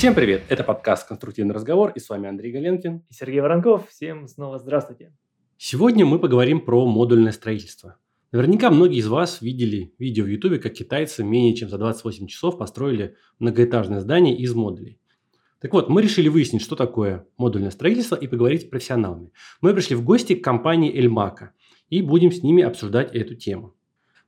Всем привет! Это подкаст «Конструктивный разговор» и с вами Андрей Галенкин. И Сергей Воронков. Всем снова здравствуйте. Сегодня мы поговорим про модульное строительство. Наверняка многие из вас видели видео в Ютубе, как китайцы менее чем за 28 часов построили многоэтажное здание из модулей. Так вот, мы решили выяснить, что такое модульное строительство и поговорить с профессионалами. Мы пришли в гости к компании Эльмака и будем с ними обсуждать эту тему.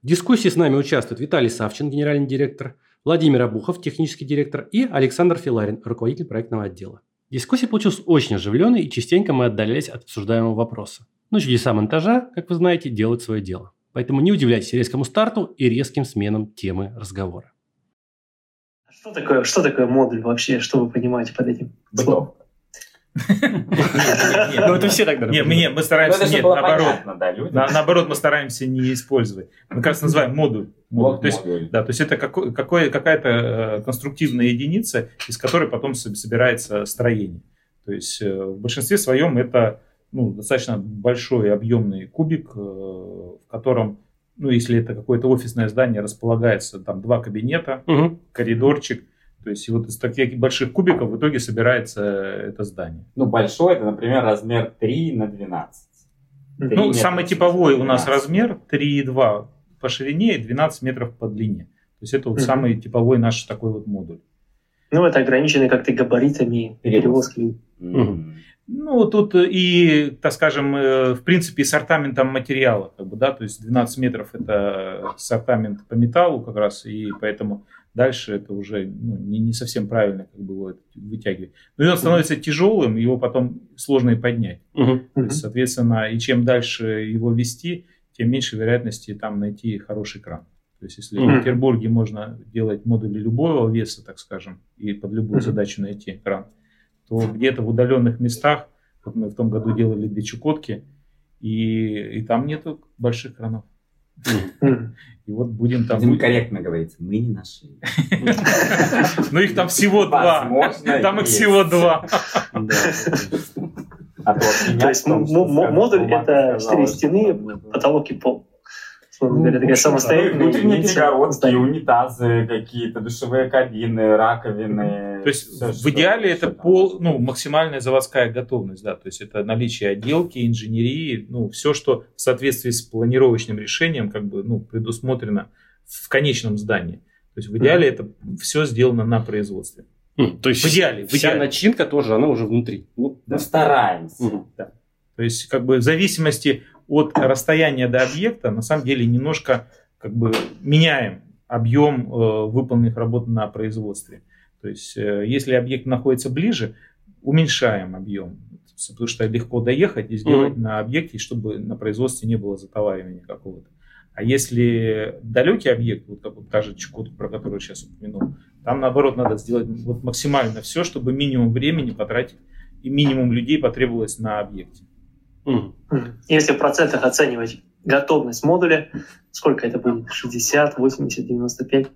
В дискуссии с нами участвует Виталий Савчин, генеральный директор, Владимир Абухов, технический директор, и Александр Филарин, руководитель проектного отдела. Дискуссия получилась очень оживленной, и частенько мы отдалялись от обсуждаемого вопроса. Но чудеса монтажа, как вы знаете, делают свое дело. Поэтому не удивляйтесь резкому старту и резким сменам темы разговора. Что такое, что такое модуль вообще? Что вы понимаете под этим словом? Ну, это все тогда. Нет, мы, мы стараемся, нет, наоборот. Наоборот, мы стараемся не использовать. Мы как раз называем модуль. То есть, да, то есть это какая-то э, конструктивная единица, из которой потом собирается строение. То есть э, в большинстве своем это ну, достаточно большой объемный кубик, э, в котором ну, если это какое-то офисное здание, располагается там два кабинета, угу. коридорчик. То есть вот из таких больших кубиков в итоге собирается это здание. Ну, большой, это, например, размер 3 на 12. 3 ну, самый типовой 12. у нас размер 3,2 по ширине и 12 метров по длине. То есть это вот угу. самый типовой наш такой вот модуль. Ну, это ограниченный как-то габаритами перевозки. Угу. Ну, тут и, так скажем, э, в принципе, сортаментом материала, как бы, да, то есть 12 метров это сортамент по металлу как раз, и поэтому дальше это уже ну, не, не совсем правильно как бы его вытягивать. Но он становится тяжелым, его потом сложно и поднять. Uh-huh. То есть, соответственно, и чем дальше его вести, тем меньше вероятности там найти хороший кран. То есть, если uh-huh. в Петербурге можно делать модули любого веса, так скажем, и под любую uh-huh. задачу найти кран, то где-то в удаленных местах, вот мы в том году делали для Чукотки, и, и там нету больших кранов. И вот будем там... Будем корректно говорить, мы не нашли. Ну их там всего два. Там их всего два. А то есть модуль это четыре стены, потолок и пол условно говоря, такая самостоятельная Внутренние перегородки, унитазы какие-то, душевые кабины, раковины. То есть все, в идеале это пол, ну, максимальная заводская готовность, да, то есть это наличие отделки, инженерии, ну, все, что в соответствии с планировочным решением, как бы, ну, предусмотрено в конечном здании. То есть в идеале mm-hmm. это все сделано на производстве. Mm, то есть в идеале, в вся идеале. начинка тоже, она уже внутри. Ну, да. стараемся. Mm-hmm. Да. То есть как бы в зависимости от расстояния до объекта на самом деле немножко как бы меняем объем э, выполненных работ на производстве. То есть, э, если объект находится ближе, уменьшаем объем, потому что легко доехать и сделать mm-hmm. на объекте, чтобы на производстве не было затоваривания какого-то. А если далекий объект, вот как вот та же Чукотка, про которую сейчас упомянул, там наоборот надо сделать вот максимально все, чтобы минимум времени потратить и минимум людей потребовалось на объекте. Если в процентах оценивать готовность модуля, сколько это будет? 60, 80, 95?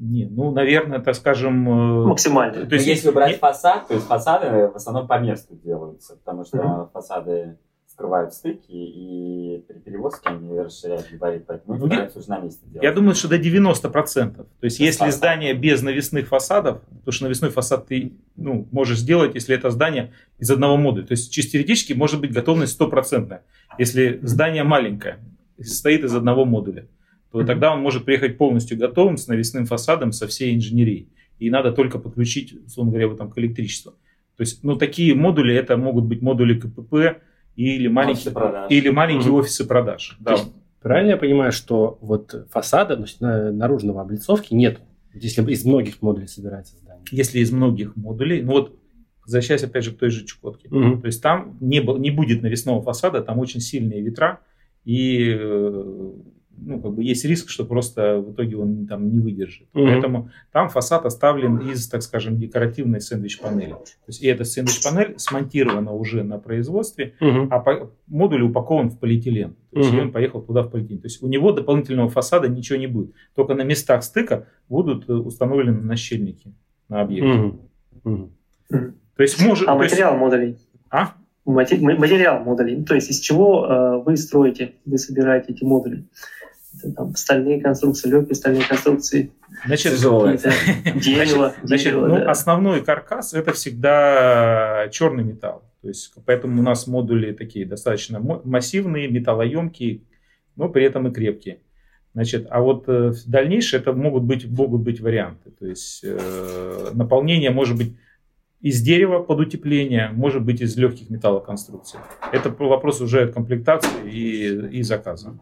Не, ну, наверное, так скажем... Э, Максимально. То есть, если брать не... фасад, то есть фасады в основном по месту делаются, потому что mm-hmm. фасады скрывают стыки, и при перевозке они расширяют габарит, поэтому ну, я, уже на месте делать. Я думаю, что до 90%. То есть, Без если фасад. здание без навесных фасадов, потому что навесной фасад ты ну, можешь сделать, если это здание из одного модуля. То есть, чисто теоретически может быть готовность стопроцентная. Если здание маленькое, состоит из одного модуля, то тогда он может приехать полностью готовым с навесным фасадом, со всей инженерией. И надо только подключить, условно говоря, вот там к электричеству. То есть, ну, такие модули, это могут быть модули КПП, или маленькие, или маленькие угу. офисы продаж. Да. Есть, правильно я понимаю, что вот фасада, то есть наружного облицовки нет, если из многих модулей собирается здание? Если из многих модулей, ну вот возвращаясь опять же к той же Чукотке, угу. то есть там не, не будет навесного фасада, там очень сильные ветра, и э, ну, как бы есть риск, что просто в итоге он там не выдержит. Mm-hmm. Поэтому там фасад оставлен из, так скажем, декоративной сэндвич-панели. То есть и эта сэндвич-панель смонтирована уже на производстве, mm-hmm. а по, модуль упакован в полиэтилен. То есть mm-hmm. он поехал туда в полиэтилен. То есть у него дополнительного фасада ничего не будет. Только на местах стыка будут э, установлены нащельники на объекте. Mm-hmm. Mm-hmm. То есть может, а материал есть... модулей? А? Материал модулей. То есть из чего э, вы строите, вы собираете эти модули? Там, стальные конструкции, легкие стальные конструкции, Значит, Тяжелое. Дерево, Значит, дерево, ну, да. основной каркас это всегда черный металл. То есть, поэтому у нас модули такие достаточно массивные, металлоемкие, но при этом и крепкие. Значит, а вот э, в дальнейшее это могут быть, могут быть варианты. То есть э, наполнение может быть из дерева под утепление, может быть из легких металлоконструкций. Это вопрос уже комплектации и, и заказа.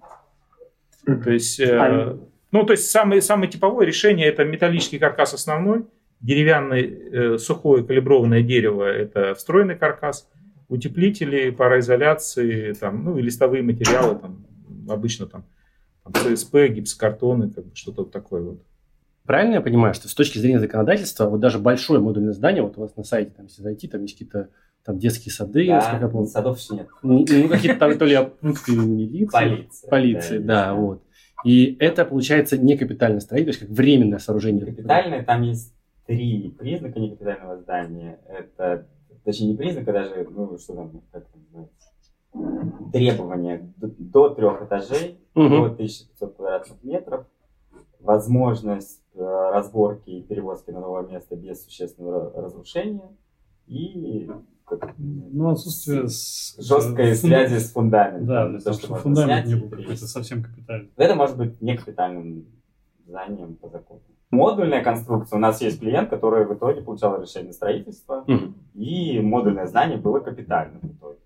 То есть, э, ну, то есть самое, самое типовое решение это металлический каркас основной, деревянный э, сухое калиброванное дерево это встроенный каркас, утеплители, пароизоляции, там, ну и листовые материалы, там, обычно там, там ЦСП, гипсокартоны, как бы что-то вот такое вот. Правильно я понимаю, что с точки зрения законодательства, вот даже большое модульное здание, вот у вас на сайте, там, если зайти, там есть какие-то там детские сады, насколько я Да, помню. садов нет. Ну, ну, какие-то там то ли милиции. Полиция. Полиции, да, вот. И это, получается, не капитальное строение, то есть как временное сооружение. Капитальное, там есть три признака некапитального здания. Это, точнее, не признака даже, ну, что там, как это называется? Требования до, трех этажей, Мгм. до 1500 квадратных метров, возможность э, разборки и перевозки на новое место без существенного ра- разрушения и как- Ну, отсутствие с- жесткой фунда- связи с фундаментом. Да, То, для того, что чтобы можно фундамент снять не был какой-то совсем капитальный. Это может быть некапитальным зданием по закону. Модульная конструкция. У нас есть клиент, который в итоге получал разрешение на строительство, Мгм. и модульное здание было капитальным в итоге.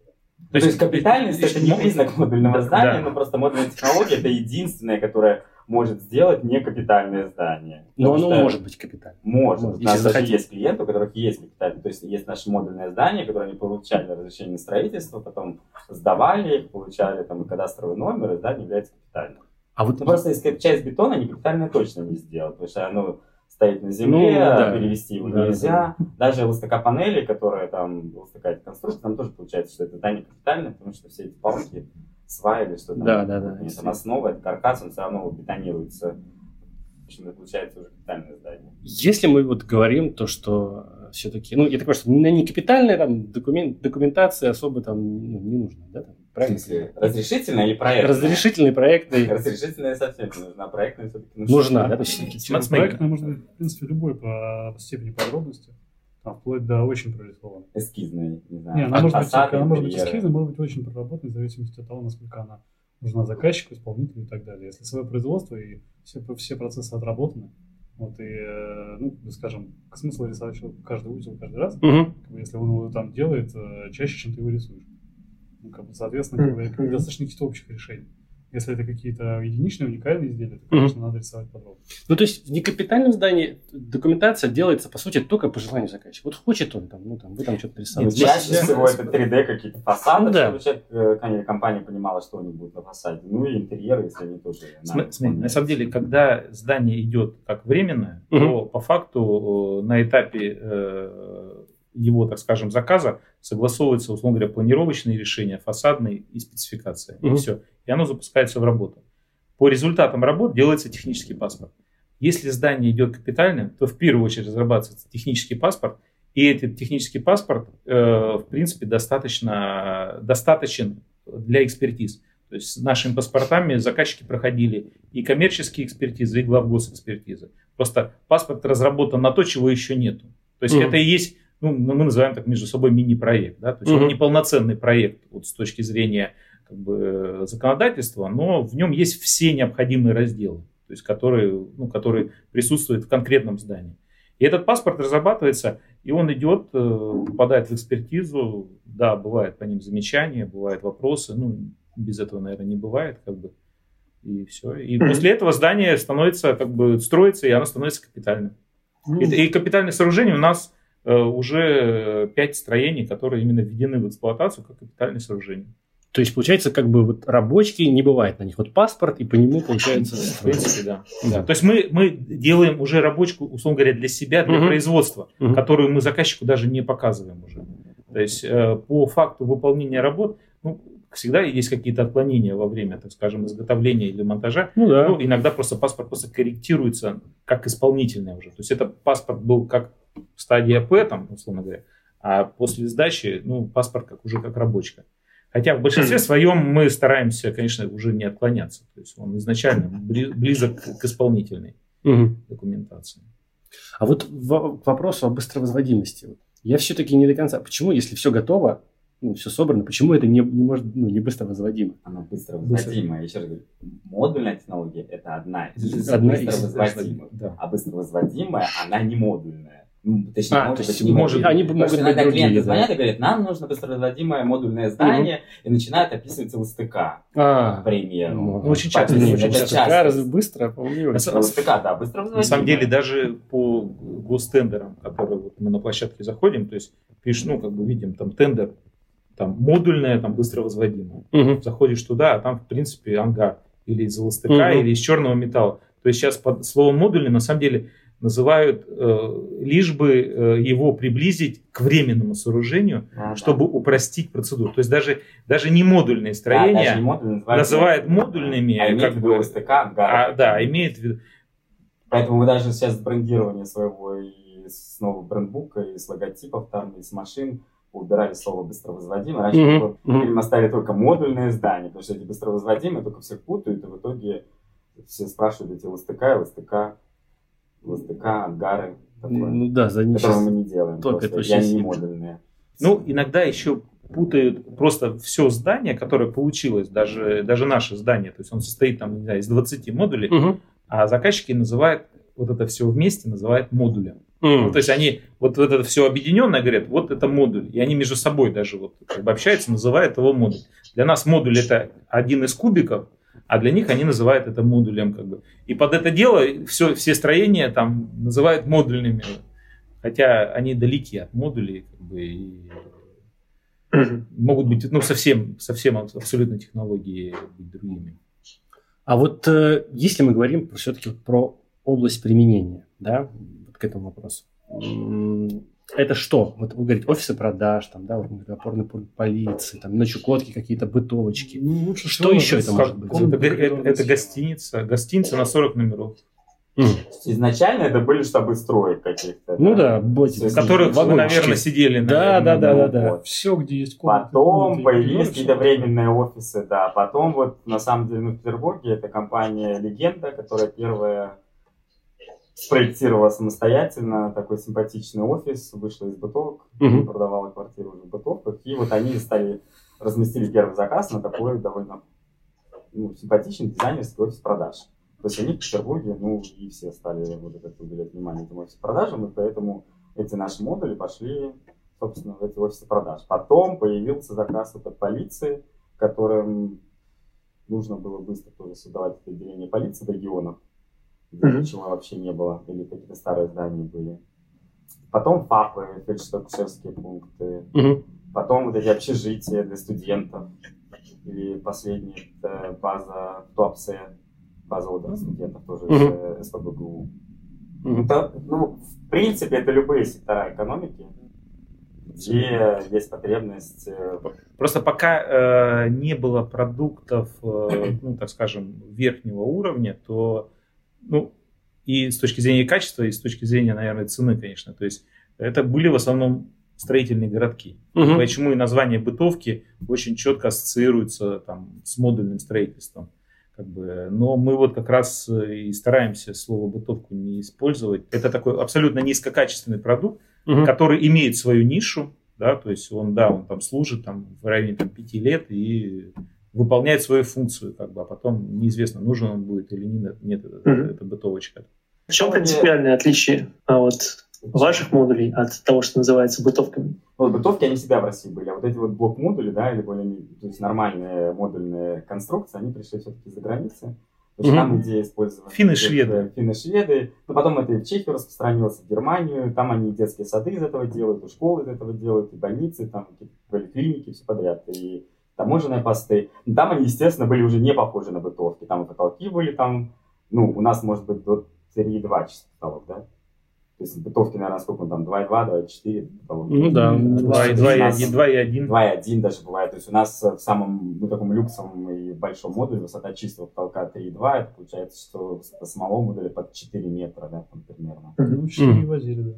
То То есть капитальность это не признак модульного Да, здания, да. но просто модульная технология это единственное, которое может сделать некапитальное здание. Но оно что может быть капитальным. Может. Может, У нас если даже есть клиенты, у которых есть капитальное. То есть есть наше модульное здание, которое они получали разрешение на строительство, потом сдавали получали там и кадастровый номер, и здание является капитальным. А вот Ну, просто если часть бетона они капитально точно не сделают, потому что оно стоит на земле, Ну, да. перевести его Да, нельзя. Даже ЛСТК панели, которые там, ЛСТК конструкция, там тоже получается, что это здание капитальное, потому что все эти палки, или что там, Да, да, да. нет, там основа, это каркас, он все равно бетонируется. В общем, это получается уже капитальное здание. Если мы вот говорим то, что все-таки, ну, я так понимаю, что на некапитальной там документ, документации особо там ну, не нужно, да? Там, В смысле, разрешительное или проектное? Разрешительные проекты Разрешительное совсем не нужна, проектное все-таки нужна. нужна, да? Проектная быть, в принципе, любой по степени подробности, там, вплоть до очень прорисованной. Эскизное, не знаю. Не, она может быть, она может быть эскизной, может быть очень проработанной, в зависимости от того, насколько она нужна заказчику, исполнителю и так далее. Если свое производство и все, все процессы отработаны, вот и, э, ну, скажем, смысл рисовать каждый узел каждый раз, бы, если он его там делает э, чаще, чем ты его рисуешь. Ну, как бы, соответственно, как бы, Мгм. достаточно каких-то общих решений. Если это какие-то единичные, уникальные изделия, то, конечно, надо рисовать подробно. Ну, то есть в некапитальном здании документация делается, по сути, только по желанию заказчика. Вот хочет он там, ну, там, вы там что-то нарисовали. Нет, Чаще Здесь- всего это 3D какие-то фасады, Ну да. чтобы человек, э, компания понимала, что у них будет на фасаде. Ну и интерьеры, если они тоже... См- смотри, на самом деле, когда здание идет как временное, Мгм. то по факту э, на этапе э, его, так скажем, заказа согласовываются, условно говоря, планировочные решения, фасадные и спецификация. И Мгм. все. И оно запускается в работу. По результатам работ делается технический паспорт. Если здание идет капитальным, то в первую очередь разрабатывается технический паспорт, и этот технический паспорт, э, в принципе, достаточно, достаточен для экспертиз. То есть с нашими паспортами заказчики проходили и коммерческие экспертизы, и главгосэкспертизы. Просто паспорт разработан на то, чего еще нету. То есть Мгм. это и есть, ну, мы называем так между собой мини-проект. Да? То есть Мгм. он не полноценный проект вот, с точки зрения как бы, законодательства, но в нем есть все необходимые разделы, то есть которые, ну, которые присутствуют в конкретном здании. И этот паспорт разрабатывается, и он идет, э, попадает в экспертизу. Да, бывают по ним замечания, бывают вопросы. Ну, без этого, наверное, не бывает, как бы. И все. И после этого здание становится, как бы, строится, и оно становится капитальным. Ну, И, и капитальных сооружений у нас э, уже пять строений, которые именно введены в эксплуатацию как капитальные сооружения. То есть, получается, как бы вот рабочки не бывает на них. Вот паспорт, и по нему, получается, В принципе, да. Да. То есть мы, мы делаем уже рабочку, условно говоря, для себя, для Мгм. производства, Мгм. которую мы заказчику даже не показываем уже. То есть э, по факту выполнения работ, ну, всегда есть какие-то отклонения во время, так скажем, изготовления или монтажа. Ну да. Ну, иногда просто паспорт просто корректируется как исполнительный уже. То есть это паспорт был как стадия П, там, условно говоря, а после сдачи, ну, паспорт как уже как рабочка. Хотя в большинстве своем мы стараемся, конечно, уже не отклоняться. То есть он изначально бли- близок к исполнительной. Мгм. документации. А вот в- к вопросу о быстровозводимости. Я все-таки не до конца. Почему, если все готово, ну, все собрано, почему это не, не может, ну, не быстро возводимо? Она быстро Быстро. возводимая. Еще раз говорю, модульная технология – это одна из Одна из- быстро возводимых. Да. А быстро возводимая, она не модульная. Ну, точнее, А, может то есть быть, не может- модульная. они Потому могут что быть иногда другие, клиенты да. звонят и говорят, нам нужно быстроразводимое модульное здание, и начинают описывать ЛСТК, к А, Ну, примеру. очень часто, очень часто. Часто. раз быстро, по-моему, На самом- ЛСТК, да, быстро На самом деле, даже по гостендерам, которые вот мы на площадке заходим, то есть пишешь, ну, как бы видим, там тендер, там модульная, там быстро возводимая. Мгм. Заходишь туда, а там, в принципе, ангар или из ЛСТК, Мгм. или из черного металла. То есть сейчас под словом модульный на самом деле называют э, лишь бы э, его приблизить к временному сооружению, Да, да. чтобы упростить процедуру. То есть даже, даже не модульные Да, строения даже не модульные, называют называют модульными. А имеет как бы, ЛСТК, ангар. а, да, имеет в виду, Поэтому мы даже сейчас брендирование своего и с нового брендбука, и с логотипов там, и с машин убирали слово быстровозводимое. Раньше теперь мы оставили только модульное здание, потому что эти быстровозводимые только всех путают, и в итоге все спрашивают эти ЛСТК, ЛСТК, ЛСТК, ангары, такое, Ну да, за сейчас- мы не делаем, и они очень не модульные. Ну, иногда еще путают просто все здание, которое получилось, даже, даже наше здание, то есть он состоит там, не знаю, из 20 модулей, Мгм. а заказчики называют вот это все вместе называют модулем. М. Ну, то есть они вот это все объединенное говорят, вот это модуль. И они между собой даже вот как бы общаются, называют его модуль. Для нас модуль это один из кубиков, а для них они называют это модулем. Как бы. И под это дело все, все строения там называют модульными. Хотя они далеки от модулей, как бы, и могут быть ну, совсем, совсем абсолютно технологии быть другими. А вот э, если мы говорим все-таки про область применения, да, вот к этому вопросу. Это что? Вот вы говорите, офисы продаж, там, да, опорный пункт полиции, там, на Чукотке какие-то бытовочки. Ну, лучше Что всего еще это может быть? Это, это- это гостиница, гостиница на 40 номеров. М. Изначально это были штабы строек каких-то. Ну да, боти, Всё В которых вы, наверное, сидели. Да, наверное, да, да, да, ну, да. вот. Все, где есть комнаты. Потом комнаты, появились какие-то временные офисы, да. Потом вот на самом деле ну, в Петербурге это компания Легенда, которая первая спроектировала самостоятельно такой симпатичный офис, вышла из бытовок, Мгм. продавала квартиры уже в бытовках. И вот они стали, разместили первый заказ на такой довольно ну, симпатичный дизайнерский офис продаж. То есть они в Петербурге, ну и все стали вот это уделять внимание этим офис продажам, и поэтому эти наши модули пошли, собственно, в эти офисы продаж. Потом появился заказ вот от полиции, которым нужно было быстро тоже создавать это отделение полиции в регионах, где Мгм. ничего вообще не было, или какие-то старые здания были. Потом ФАПы, фельдшерские пункты, Мгм. Потом вот эти общежития для студентов. Или последний это база в Туапсе, база отдыха студентов тоже э, СПБГУ. Мгм. Это, ну, в принципе, это любые сектора экономики, где есть потребность э, Просто пока э, не было продуктов, э, ну, так скажем, верхнего уровня, то, ну, и с точки зрения качества, и с точки зрения, наверное, цены, конечно. То есть это были в основном строительные городки. Мгм. Почему и название бытовки очень четко ассоциируется там, с модульным строительством. Как бы, но мы вот как раз э, и стараемся слово бытовку не использовать. Это такой абсолютно низкокачественный продукт, Мгм. который имеет свою нишу, да, то есть он, да, он там служит там в районе там, пяти лет и выполняет свою функцию, как бы, а потом неизвестно, нужен он будет или нет, нет это, Мгм. это бытовочка. В чем принципиальное отличие а, вот, ваших модулей от того, что называется бытовками? Вот бытовки, они всегда в России были, а вот эти вот блок-модули, да, или более то есть нормальные модульные конструкции, они пришли все-таки из-за границы. То есть Мгм. там идея использования... Финны, этих, шведы. э, Финны, шведы. Но потом это и в Чехию распространилось, в Германию. Там они и детские сады из этого делают, и школы из этого делают, и больницы, там какие-то поликлиники, все подряд. И таможенные посты. Но там они, естественно, были уже не похожи на бытовки. Там и потолки были там, ну, у нас, может быть, до 3,2 часа потолок, да? То есть бытовки, наверное, сколько он там, 2,2, 2,4 потолок. Ну да, Два и У два и нас- один, два и один. 2,1 даже бывает. То есть у нас в самом ну, таком люксовом и большом модуле высота чистого потолка 3,2. Это получается, что высота самого модуля под 4 метра, да, там примерно. Ну, четыре Мгм. возили, да.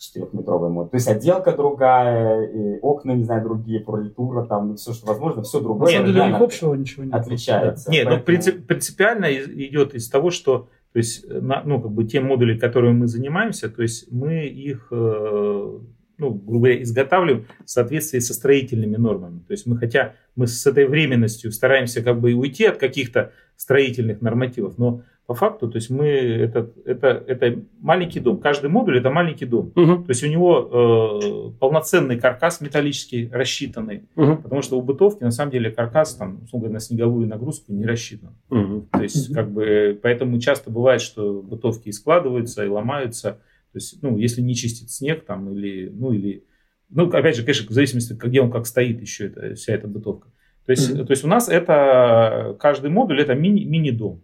4-метровый модуль. То есть отделка другая, и окна, не знаю, другие, фурнитура, там, все, что возможно, все На другое. самом деле у них общего ничего нет. отличается. Не, ну Поэтому- принцип- принципиально и- идет из того, что то есть, на, ну, как бы те модули, которыми мы занимаемся, то есть мы их, э, ну, грубо говоря, изготавливаем в соответствии со строительными нормами. То есть мы, хотя мы с этой временностью стараемся как бы уйти от каких-то строительных нормативов, но по факту, то есть мы, это, это, это маленький дом. Каждый модуль это маленький дом. Угу. То есть у него э, полноценный каркас металлический рассчитанный. Угу. Потому что у бытовки на самом деле каркас там, условно, на снеговую нагрузку не рассчитан. Угу. То есть, как бы, поэтому часто бывает, что бытовки и складываются, и ломаются. То есть, ну, если не чистит снег там, или, ну, или, ну, опять же, конечно, в зависимости, где он как стоит еще, это, вся эта бытовка. То есть, Мгм. то есть у нас это, каждый модуль это мини, мини-дом,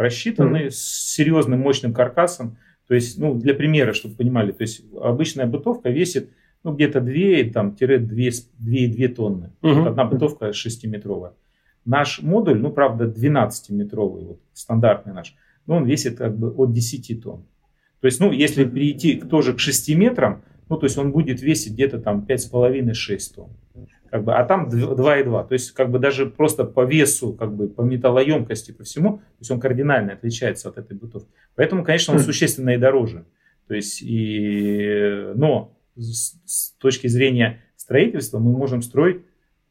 рассчитанный Мгм. с серьезным мощным каркасом. То есть, ну, для примера, чтобы понимали, то есть обычная бытовка весит ну, где-то 2, там, тире 2, 2 тонны. Мгм. Вот одна бытовка 6-метровая. Наш модуль, ну, правда, 12-метровый, вот, стандартный наш, но он весит как бы от 10 тонн. То есть, ну, если перейти тоже к 6 метрам, ну, то есть он будет весить где-то там 5,5-6 тонн. Как бы, а там 2,2. То есть, как бы даже просто по весу, как бы по металлоемкости, по всему, то есть он кардинально отличается от этой бытовки. Поэтому, конечно, он Мгм. существенно и дороже. То есть, и, но с, с точки зрения строительства мы можем строить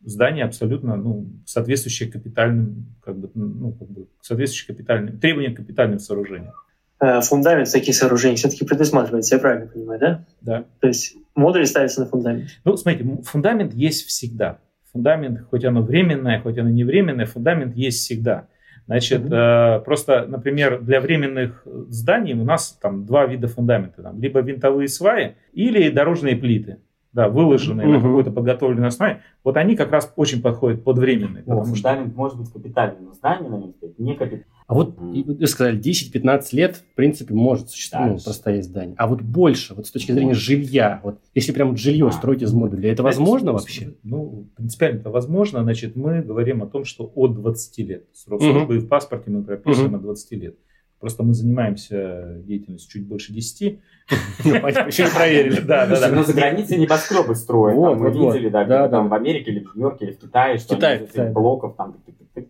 здание абсолютно ну, соответствующее капитальным, как бы, ну, как бы, соответствующее капитальным, требованиям капитальным сооружениям. Э, Фундамент таких сооружений все-таки предусматривается, я правильно понимаю, да? Да. То есть модули ставятся на фундамент. Ну, смотрите, фундамент есть всегда. Фундамент, хоть оно временное, хоть оно не временное, фундамент есть всегда. Значит, Мгм. э, просто, например, для временных зданий у нас там два вида фундамента. Там, либо винтовые сваи или дорожные плиты. Да, выложенные на Мгм. какой-то подготовленной основе. Вот они как раз очень подходят под временные. О, потому что- фундамент может быть капитальным, но здание на нем стоит не капитальным. А вот вы сказали, 10-15 лет, в принципе, может существовать, ну, простоять здание. А вот больше, вот с точки зрения жилья, вот если прям жилье А. строить из модуля, это возможно вообще? Ну, принципиально это возможно. Значит, мы говорим о том, что от 20 лет. Срок службы и в паспорте мы прописываем Мгм. от 20 лет. Просто мы занимаемся деятельностью чуть больше 10. Еще не проверили. Да, да, да. ну за границей небоскребы строят. Мы вот, вот. видели, да, там в Америке или в Нью-Йорке или в Китае, что блоков там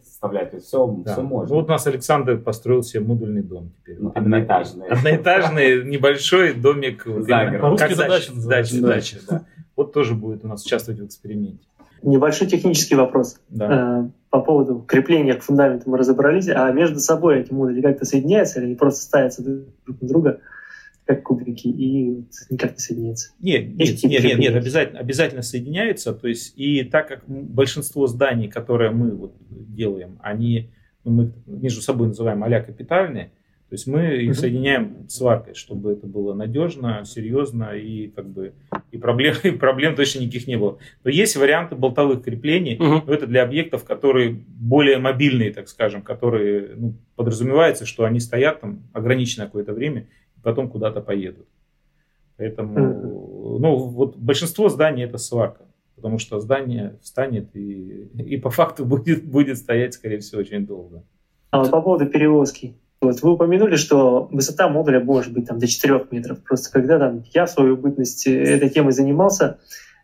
составляют. То есть все, все можно. вот у нас Александр построил себе модульный дом теперь. Ну, одноэтажный. Одноэтажный небольшой домик. вот За именно городом. как дача, дача, дача, да. Вот тоже будет у нас участвовать в эксперименте. Небольшой технический вопрос. Да. Э, По поводу крепления к фундаменту мы разобрались, а между собой эти модули как-то соединяются или они просто ставятся друг на друга, как кубики, и никак не соединяются? Нет, нет, нет, нет, нет, обязательно, обязательно соединяются. То есть, и так как большинство зданий, которые мы вот делаем, они, ну, мы между собой называем а капитальные, то есть мы их соединяем сваркой, чтобы это было надежно, серьезно и как бы и проблем, и проблем точно никаких не было. Но есть варианты болтовых креплений, но это для объектов, которые более мобильные, так скажем, которые ну, подразумевается, что они стоят там ограниченное какое-то время и потом куда-то поедут. Поэтому, ну, вот большинство зданий это сварка, потому что здание встанет и, и по факту будет, будет стоять, скорее всего, очень долго. А вот по поводу перевозки. Вот вы упомянули, что высота модуля может быть там до 4 метров. Просто когда там я в свою бытность этой темой занимался,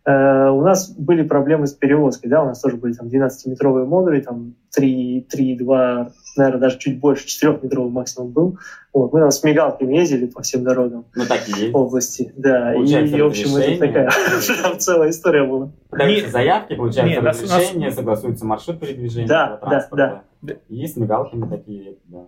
э, у нас были проблемы с перевозкой. Да? У нас тоже были там 12-метровые модули, там 3, 3, 2, наверное, даже чуть больше, 4-метровый максимум был. Вот. Мы там с мигалками ездили по всем дорогам Ну так и есть. области. Да, и, Получается и, в общем, это такая там целая история была. Не- Подаются заявки, получается не, нас- разрешение, согласуется маршрут передвижения Да, да, да. И с мигалками такие, да.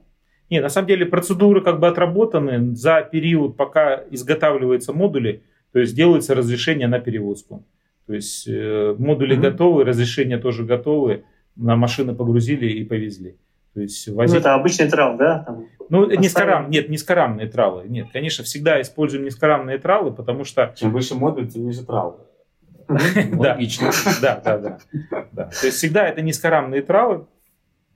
Не, на самом деле процедуры как бы отработаны за период, пока изготавливаются модули, то есть делается разрешение на перевозку. То есть э, модули Мгм. готовы, разрешения тоже готовы, на машины погрузили и повезли. То есть Ну, возить... это обычный трал, да? Там, Ну, Поставили. низкорам, нет, низкорамные тралы. Нет, конечно, всегда используем низкорамные тралы, потому что Чем выше модуль, тем ниже трал. Логично. Да, да, да, да. То есть всегда это низкорамные травы.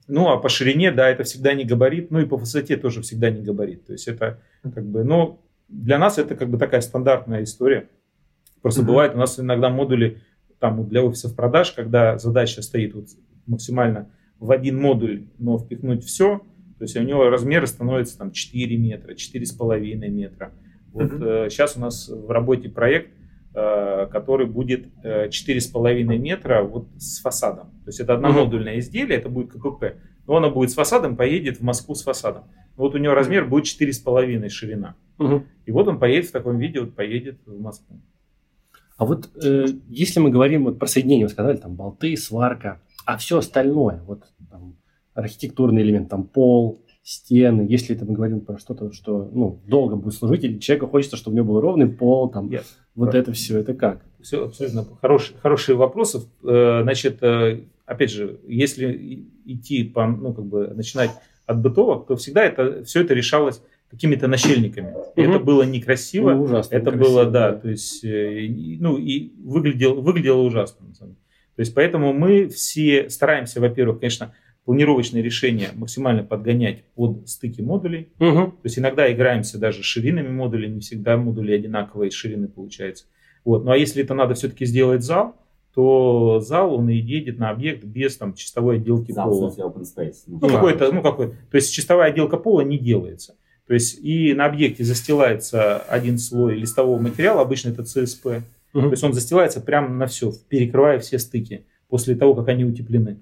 Ну, а по ширине, да, это всегда не габарит. Ну, и по высоте тоже всегда не габарит. То есть это как бы, ну, для нас это как бы такая стандартная история. Просто Мгм. бывает у нас иногда модули там для офисов продаж, когда задача стоит вот максимально в один модуль, но впихнуть все, то есть у него размеры становятся там 4 метра, 4,5 метра. Вот Мгм. сейчас у нас в работе проект, э, который будет э, 4,5 метра вот с фасадом. То есть это одномодульное изделие, это будет КПП. но она будет с фасадом, поедет в Москву с фасадом. Вот у него размер будет 4,5 ширина. Мгм. И вот он поедет в таком виде, вот поедет в Москву. А вот э, если мы говорим вот про соединение, вы сказали, там болты, сварка, а все остальное, вот там, архитектурный элемент, там пол, стены, если это мы говорим про что-то, что ну, долго будет служить, или человеку хочется, чтобы у него был ровный пол, там, Я- вот это все, это как? Все абсолютно хорошие, хорошие вопросы. Э, Значит, э, опять же, если идти по, ну, как бы начинать от бытовок, то всегда это, все это решалось какими-то начальниками. Мгм. Это было некрасиво. Ну, ужасно. Это некрасиво, было, да, то есть, э, ну, и выглядело, выглядело ужасно. на самом деле. То есть, поэтому мы все стараемся, во-первых, конечно, планировочные решения максимально подгонять под стыки модулей. Мгм. То есть, иногда играемся даже ширинами модулей, не всегда модули одинаковые ширины получается. Вот. Ну, а если это надо все-таки сделать зал, то зал, он и едет на объект без там чистовой отделки Зал, пола. open space. Ну, Да. какой-то, ну, какой То есть чистовая отделка пола не делается. То есть и на объекте застилается один слой листового материала, обычно это ЦСП. Мгм. То есть он застилается прямо на все, перекрывая все стыки после того, как они утеплены.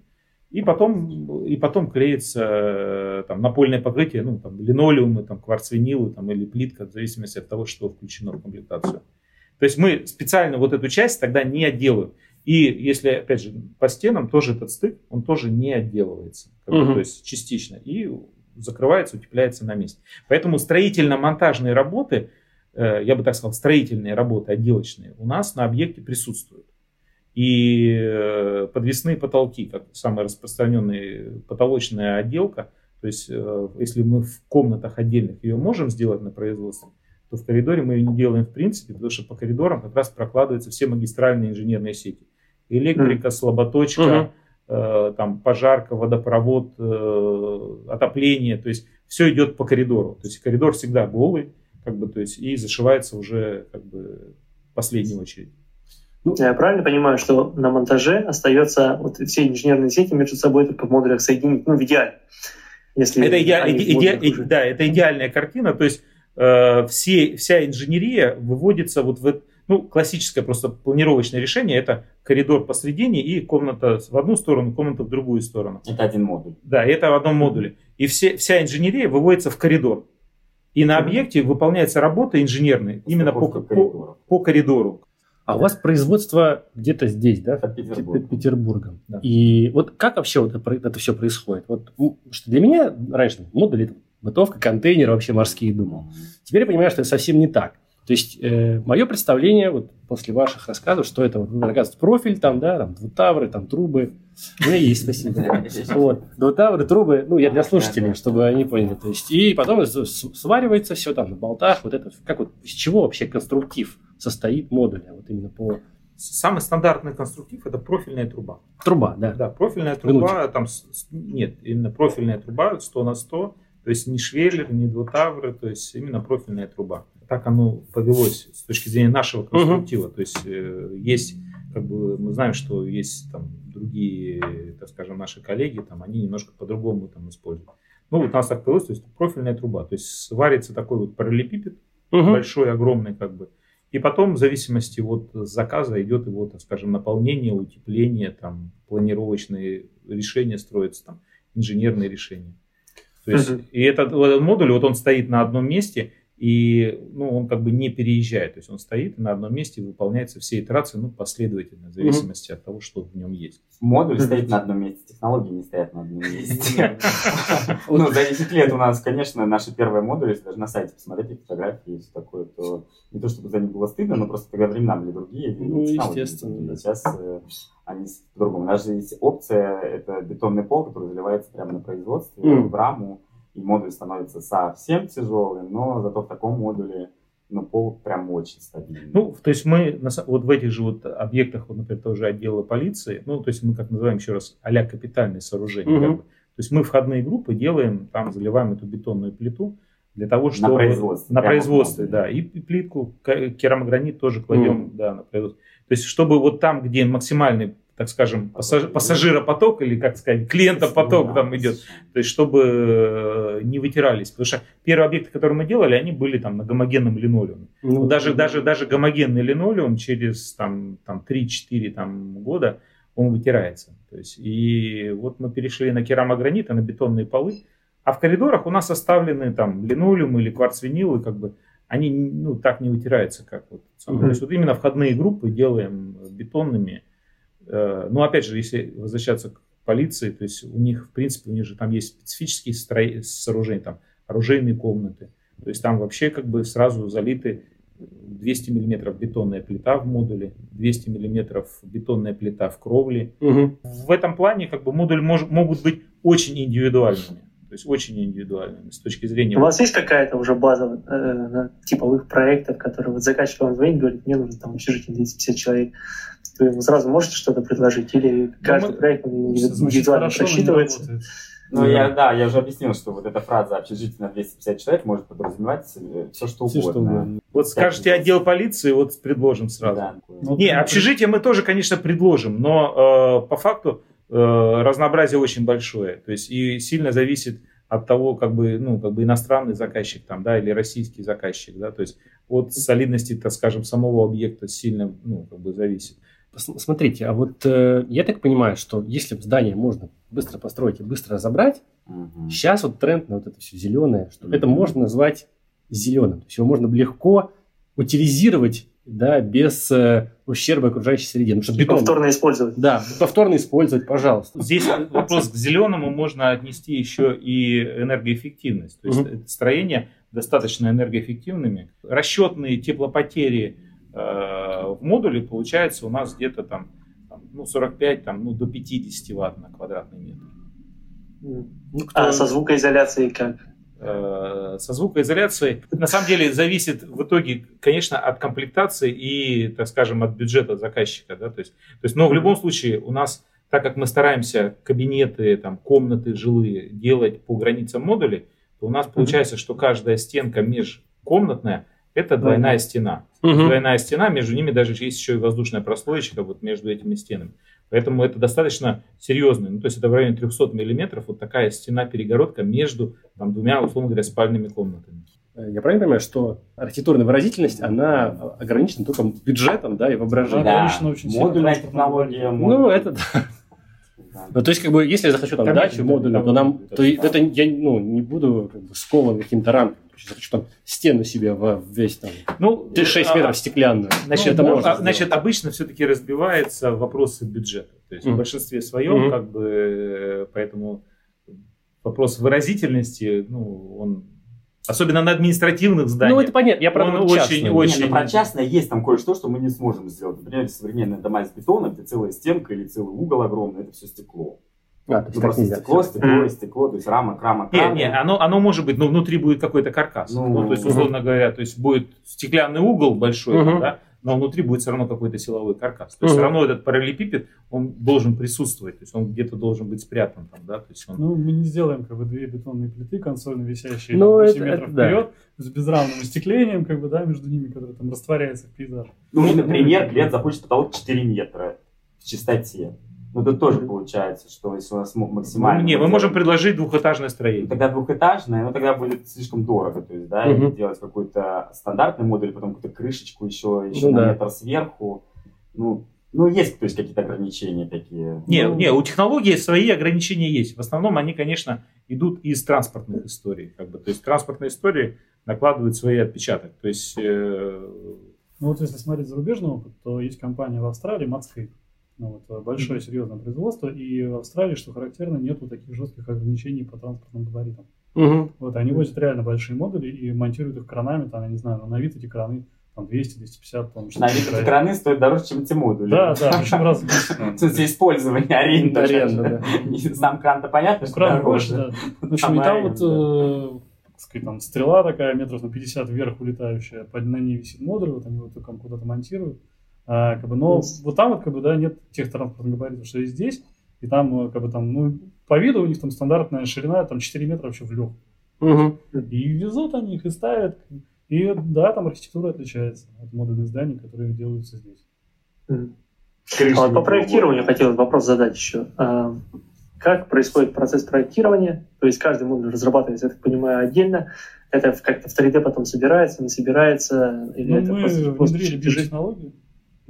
И потом, и потом клеится э, там, напольное покрытие, ну, там, линолеумы, там, кварцвинилы там, или плитка, в зависимости от того, что включено в комплектацию. То есть мы специально вот эту часть тогда не отделываем. И если, опять же, по стенам тоже этот стык, он тоже не отделывается. как Мгм. То есть частично. И закрывается, утепляется на месте. Поэтому строительно-монтажные работы, э, я бы так сказал, строительные работы, отделочные, у нас на объекте присутствуют. И э, подвесные потолки, как самая распространенная потолочная отделка, то есть э, если мы в комнатах отдельных ее можем сделать на производстве, то в коридоре мы ее не делаем в принципе, потому что по коридорам как раз прокладываются все магистральные инженерные сети. Электрика, слаботочка, Мгм. э, там пожарка, водопровод, отопление, то есть все идет по коридору. То есть коридор всегда голый, как бы, то есть и зашивается уже как бы в последнюю очередь. Я правильно понимаю, что на монтаже остается вот все инженерные сети между собой только в модулях соединить, ну, в идеале. Если Это иде- иде- иде- да, это идеальная картина, то есть э, все, вся инженерия выводится вот в это- ну, классическое просто планировочное решение, это коридор посредине и комната в одну сторону, комната в другую сторону. Это один модуль. Да, это в одном модуле. И все, вся инженерия выводится в коридор. И на объекте выполняется работа инженерная именно по, по, по коридору. А у вас производство где-то здесь, да? Под Пе- Петербургом. Пе- Петербургом. Да. И вот как вообще вот это, все происходит? Вот что для меня раньше модуль это бытовка, контейнеры вообще морские думал. Теперь я понимаю, что это совсем не так. То есть э, мое представление вот после ваших рассказов, что это вот, оказывается профиль там, да, там двутавры, там трубы. У меня есть, спасибо. Вот, двутавры, трубы, ну, я для слушателей, чтобы они поняли. То есть, и потом сваривается все там на болтах, вот это, как вот, из чего вообще конструктив состоит модуля, вот именно по Самый стандартный конструктив это профильная труба. труба, да. Да, профильная труба, там, с- с- нет, именно профильная труба 100 на 100, то есть не швеллер, не двутавры, то есть именно профильная труба. Так оно повелось с точки зрения нашего конструктива. То есть э, есть, как бы, мы знаем, что есть там другие, так скажем, наши коллеги, там, они немножко по-другому там используют. Ну, вот у нас так повелось, то есть профильная труба, то есть сварится такой вот параллелепипед, Мгм. большой, огромный, как бы. И потом, в зависимости от заказа, идет его, так скажем, наполнение, утепление, там, планировочные решения строятся, там, инженерные решения. То есть, и этот, этот модуль, вот он стоит на одном месте, и ну, он как бы не переезжает. То есть он стоит на одном месте и выполняется все итерации ну, последовательно, в зависимости от того, что в нем есть. Модуль Мгм. стоит на одном месте, технологии не стоят на одном месте. Ну, за 10 лет у нас, конечно, наши первые модули, если даже на сайте посмотреть фотографии и все такое, то не то чтобы за них было стыдно, но просто тогда времена были другие. и Ну, технологии естественно. Сейчас э, они с- по-другому. Даже есть опция, это бетонный пол, который заливается прямо на производстве, в раму, и модуль становится совсем тяжелым, но зато в таком модуле ну, пол прям очень стабильный. Ну, то есть мы на вот в этих же вот объектах, вот, например, тоже отдела полиции, ну, то есть мы как называем еще раз а капитальные сооружения. Мгм. как бы. То есть мы входные группы делаем, там заливаем эту бетонную плиту для того, На чтобы... производстве, На прямо в производстве, да. И, плитку, керамогранит тоже кладем, Мгм. да, на производство. То есть чтобы вот там, где максимальный, так скажем, пассаж- пассажиропоток или, как сказать, клиентопоток там идет, то есть чтобы э, не вытирались. Потому что первые объекты, которые мы делали, они были там на гомогенном линолеуме. Ну, даже, даже, даже гомогенный линолеум через там, там, 3-4 там, года, он вытирается. То есть, и вот мы перешли на керамогранит, на бетонные полы, а в коридорах у нас оставлены там линолеум или кварцвинил, и как бы они ну, так не вытираются, как вот. Mm-hmm. То есть вот именно входные группы делаем бетонными. Э, ну, опять же, если возвращаться к полиции, то есть у них, в принципе, у них же там есть специфические стро... сооружения, там оружейные комнаты. То есть там вообще как бы сразу залиты 200 миллиметров бетонная плита в модуле, 200 миллиметров бетонная плита в кровле. Угу. В этом плане как бы модуль мож, могут быть очень индивидуальными. То есть очень индивидуальными с точки зрения... У вас есть какая-то уже база э, типовых проектов, которые вот заказчик вам звонит, говорит, мне нужно там общежитие 250 человек. Вы сразу можете что-то предложить? Или ну, каждый мы... проект индивидуально просчитывается? Ну, я, да, я уже объяснил, что вот эта фраза «общежитие на 250 человек» может подразумевать э, все, что угодно. Все, что угодно. Вот скажете отдел полиции, вот предложим сразу. Да. Ну, Не, общежитие мы тоже, конечно, предложим, но э, по факту э, разнообразие очень большое. То есть и сильно зависит от того, как бы, ну, как бы иностранный заказчик там, да, или российский заказчик, да, то есть от солидности, так скажем, самого объекта сильно, ну, как бы зависит. Смотрите, а вот э, я так понимаю, что если здание можно быстро построить и быстро разобрать, угу. сейчас вот тренд на вот это все зеленое, что угу. это можно назвать зеленым. То есть его можно легко утилизировать да, без э, ущерба окружающей среде. Ну, что бетон, повторно использовать. Да, повторно использовать, пожалуйста. Здесь вопрос к зеленому можно отнести еще и энергоэффективность. То есть угу. строения достаточно энергоэффективными. Расчетные теплопотери в модуле получается у нас где-то там, там ну, 45 там, ну, до 50 ватт на квадратный метр. Ну, кто... А со звукоизоляцией как? Э, со звукоизоляцией. На самом деле зависит в итоге, конечно, от комплектации и, так скажем, от бюджета заказчика. Да? То есть, то есть, но в любом случае у нас, так как мы стараемся кабинеты, там, комнаты жилые делать по границам модулей, то у нас получается, что каждая стенка межкомнатная – это двойная стена. Угу. Двойная стена, между ними даже есть еще и воздушная прослоечка вот между этими стенами. Поэтому это достаточно серьезно. Ну, то есть это в районе 300 миллиметров вот такая стена-перегородка между там, двумя, условно говоря, спальными комнатами. Я правильно понимаю, что архитектурная выразительность, она ограничена только бюджетом, да, и воображением? Да, очень модульная технология. Модуль. Ну, это да. Ну, то есть, как бы, если я захочу там там дачу модульную, то нам, то это я ну, не буду как бы, скован каким-то рамкам. Я хочу там стену себе в весь там ну, 6 а, метров стеклянную. Значит, ну, это можно а, значит обычно все-таки разбивается вопросы бюджета. То есть mm. в большинстве своем, mm-hmm. как бы, поэтому вопрос выразительности, ну, он Особенно на административных зданиях. Ну, это понятно. Я про он очень, очень... Нет, ну, про частное есть там кое-что, что мы не сможем сделать. Например, современные дома из бетона, где целая стенка или целый угол огромный, это все стекло. А, ну, просто нельзя. стекло, стекло, стекло, то есть рама, рама, рама. Не, не, оно, оно может быть, но внутри будет какой-то каркас. Ну, ну, то есть, условно угу. говоря, то есть будет стеклянный угол большой, угу. да, но внутри будет все равно какой-то силовой каркас. То есть все равно этот параллелепипед, он должен присутствовать, то есть он где-то должен быть спрятан там, да, то есть он... Ну, мы не сделаем как бы две бетонные плиты консольно висящие ну, 8 это, метров это, вперед, да. с безравным остеклением, как бы, да, между ними, который там растворяется в пейзаж. Ну, например, клиент захочет потолок 4 метра в чистоте. Ну, тут тоже получается, что если у нас максимально... Ну, не, мы можем предложить двухэтажное строение. Тогда двухэтажное, но тогда будет слишком дорого. То есть, да, угу. делать какой-то стандартный модуль, потом какую-то крышечку еще, еще ну, на да. метр сверху. Ну, ну, есть, то есть, какие-то ограничения такие. Не, ну, не, у технологии свои ограничения есть. В основном они, конечно, идут из транспортных историй. Как бы. То есть, транспортные истории накладывают свои отпечаток. То есть... Э... Ну, вот если смотреть зарубежный опыт, то есть компания в Австралии, Matscape. Ну, вот, большое серьезное производство, и в Австралии, что характерно, нету таких жестких ограничений по транспортным габаритам. Угу. Вот, они возят реально большие модули и монтируют их кранами, там, я не знаю, на вид эти краны там 200-250 тонн. На вид эти краны стоят дороже, чем эти модули. Да, да, причем раз. В смысле использование, аренда. Аренда, да. Сам кран-то понятно, что да. В общем, и там вот э, сказать, там стрела такая метров на 50 вверх улетающая, под на ней висит модуль, вот они вот там куда-то монтируют. А, как бы, но yes. вот там вот, как бы, да, нет тех транспортных габаритов, что и здесь. И там, э, как бы, там, ну, по виду у них там стандартная ширина, там 4 метра вообще в лёг. Угу. И везут они их и ставят. И да, там архитектура отличается от модульных зданий, которые делаются здесь. Mm. А вот по проектированию хотел вопрос задать еще. А, как происходит процесс проектирования? То есть каждый модуль разрабатывается, я так понимаю, отдельно. Это как-то в 3D потом собирается, не собирается? Или ну, это мы внедрили технологию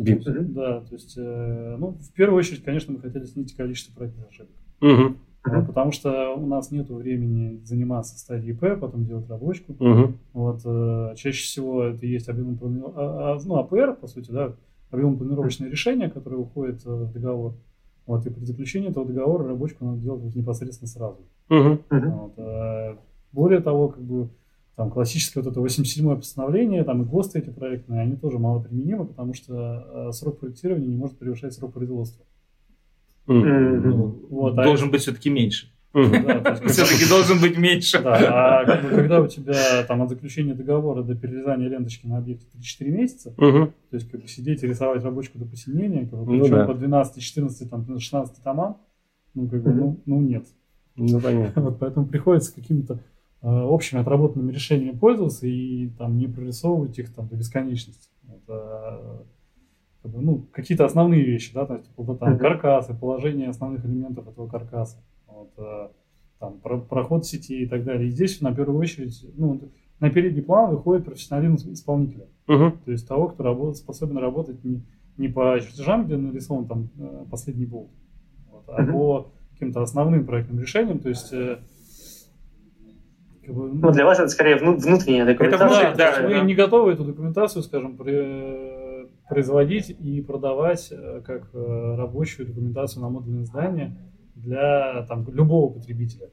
BIM. Да, то есть, э, ну, в первую очередь, конечно, мы хотели снизить количество проектных ошибок. Мгм. Вот, потому что у нас нет времени заниматься стадией П, потом делать рабочку. Мгм. Вот, э, чаще всего это есть объем а- а- ну, АПР, по сути, да, объем планировочное решение, которое уходит э, в договор. Вот, и при заключении этого договора рабочку надо делать непосредственно сразу. Мгм. Вот, э, более того, как бы там классическое вот это 87-е постановление, там и ГОСТы эти проектные, они тоже мало применимы, потому что э, срок проектирования не может превышать срок производства. Ну, Вот, а должен быть все-таки меньше. Все-таки должен быть меньше. Да, а как бы, когда у тебя там от заключения договора до перерезания ленточки на объекте 3-4 месяца, то есть как бы сидеть и рисовать рабочку до посинения, как бы, Ну причем по 12, 14, там, 16 томам, ну, как бы, ну, ну нет. Ну, понятно. Вот, поэтому приходится какими-то общими отработанными решениями пользоваться и там не прорисовывать их там до бесконечности. А, как бы, ну, какие-то основные вещи, да, то есть типа, там каркасы, положение основных элементов этого каркаса, вот, э, там про- проход сети и так далее. И здесь на первую очередь, ну, на передний план выходит профессионализм исполнителя. Мгм. То есть того, кто работает, способен работать не, не по чертежам, где нарисован там э, последний болт, вот, а Мгм. по каким-то основным проектным решениям. То есть э, как бы, Ну, для вас это скорее вну- внутренняя документация. внутренняя, да, есть которая- мы не готовы эту документацию, скажем, при- производить и продавать э, как э, рабочую документацию на модульное здание для там, любого потребителя.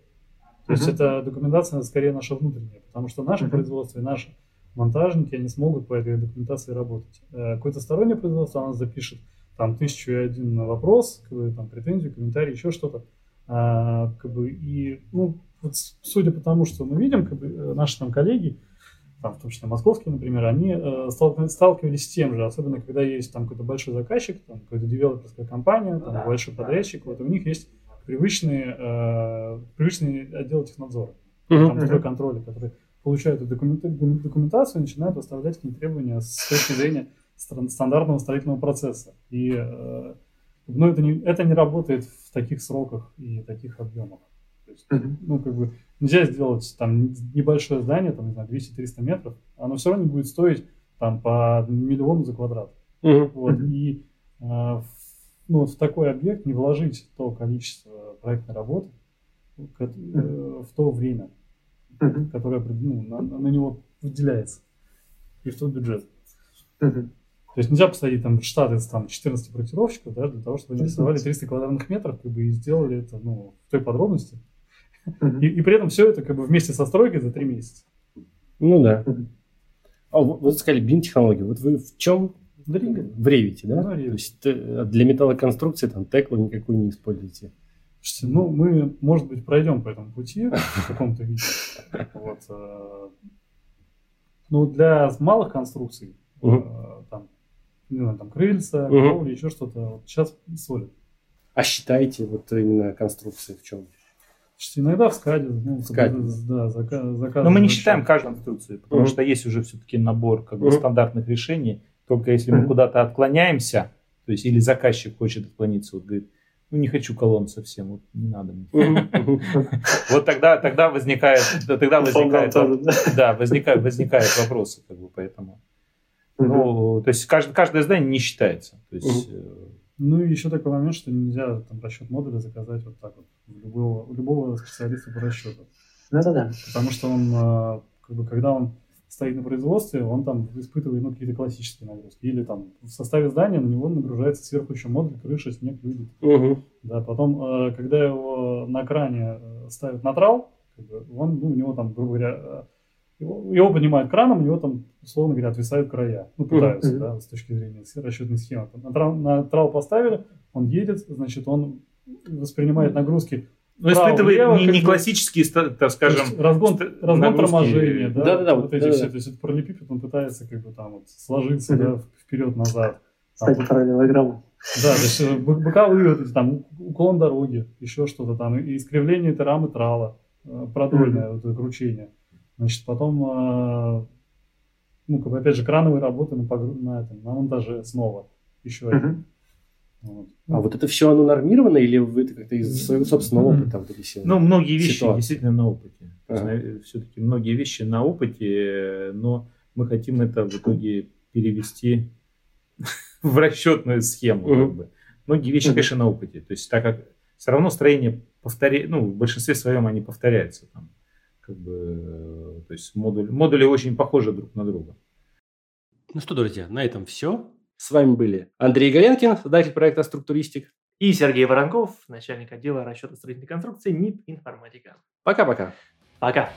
То есть Мгм. эта документация скорее наша внутренняя, потому что наше Мгм. производство и наши монтажники, они смогут по этой документации работать. Э, Какое-то стороннее производство, оно запишет там тысячу и один вопрос, как бы, там, претензию, комментарий, еще что-то. А, как бы, и, ну, вот судя по тому, что мы видим, как бы, э, наши там коллеги, там, в том числе московские, например, они э, сталкивались, с тем же, особенно когда есть там какой-то большой заказчик, там, какая-то девелоперская компания, там, большой подрядчик, вот у них есть привычные, э, привычные отделы технадзора, Мгм. там, стройконтроля, которые получают эту документа- документацию и начинают выставлять к ним требования с точки зрения стан- стандартного строительного процесса. И э, ну, это, не, это не работает в таких сроках и таких объемах. То есть, Мгм. ну, как бы нельзя сделать там небольшое здание, там, не знаю, 200-300 метров, оно все равно не будет стоить там по миллиону за квадрат. Мгм. Вот, и э, в, ну, в такой объект не вложить то количество проектной работы ко- э, в то время, Мгм. которое ну, на, на него выделяется, и в тот бюджет. Мгм. То есть нельзя посадить там штат из там, 14 проектировщиков, да, для того, чтобы они рисовали 300 квадратных метров, как бы, и сделали это ну, в той подробности. И, и при этом все это как бы вместе со стройкой за три месяца. Ну да. А вот вы сказали BIM-технологии. Вот вы в чем? В Revit, да? Да. То есть э, для металлоконструкции там теклу никакую не используете. Слушайте, ну, мы, может быть, пройдем по этому пути в каком-то виде. Вот, э, ну, для малых конструкций, э, там, не знаю, там, крыльца, кровли, еще что-то, вот сейчас солид. А считаете вот именно конструкции в чем? Слушайте, иногда в скаде, ну, В скаде. да, зака- Но заказывают мы не считаем каждую конструкцию, потому Мгм. что есть уже все-таки набор как бы, Мгм. стандартных решений. Только если мы Мгм. куда-то отклоняемся, то есть или заказчик хочет отклониться, вот говорит, ну не хочу колонн совсем, вот не надо мне. Вот тогда, тогда возникает, да, тогда возникает, да. возникают, возникают вопросы, как бы, поэтому. Ну, то есть каждое, каждое здание не считается. То есть, Ну и еще такой момент, что нельзя там расчет модуля заказать вот так вот у любого, у любого специалиста по расчету. Ну, это да. Потому что он, э, как бы, когда он стоит на производстве, он там испытывает ну, какие-то классические нагрузки. Или там в составе здания на него нагружается сверху еще модуль, крыша, снег, люди. Мгм. Да, потом, э, когда его на кране э, ставят на трал, как бы, он, ну, у него там, грубо говоря, э, его, его поднимают краном, у него там, условно говоря, отвисают края. Ну, пытаются, Мгм. да, с точки зрения расчетной схемы. На трал, на трал поставили, он едет, значит, он воспринимает нагрузки. ну, испытывает не, не классические, так скажем, есть разгон, разгон нагрузки. торможения, да, Да-да-да, вот, вот эти да-да-да. все, то есть это параллелепипед, он пытается как бы там вот сложиться, Мгм. да, вперед-назад. Там, Кстати, параллелограмма. да, то есть э, бо- боковые вот эти там уклон дороги, еще что-то там, и искривление этой рамы трала, э, продольное вот это кручение. Значит, потом, э, ну, как бы, опять же, крановые работы на, погру- на, этом, на монтаже снова. Еще один. Вот. А вот это все оно нормировано или вы это как-то из своего собственного опыта эти все? Ну, многие вещи Ситуация. действительно на опыте. Ага. Все-таки многие вещи на опыте, но мы хотим это в итоге перевести в расчетную схему. Мгм. Как бы. Многие вещи, Мгм. конечно, на опыте. То есть так как все равно строение повторяет, ну, в большинстве своем они повторяются. Там, как бы, э, то есть модуль, модули очень похожи друг на друга. Ну что, друзья, на этом все. С вами были Андрей Галенкин, создатель проекта «Структуристик». И Сергей Воронков, начальник отдела расчета строительной конструкции НИП «Информатика». Пока-пока. Пока.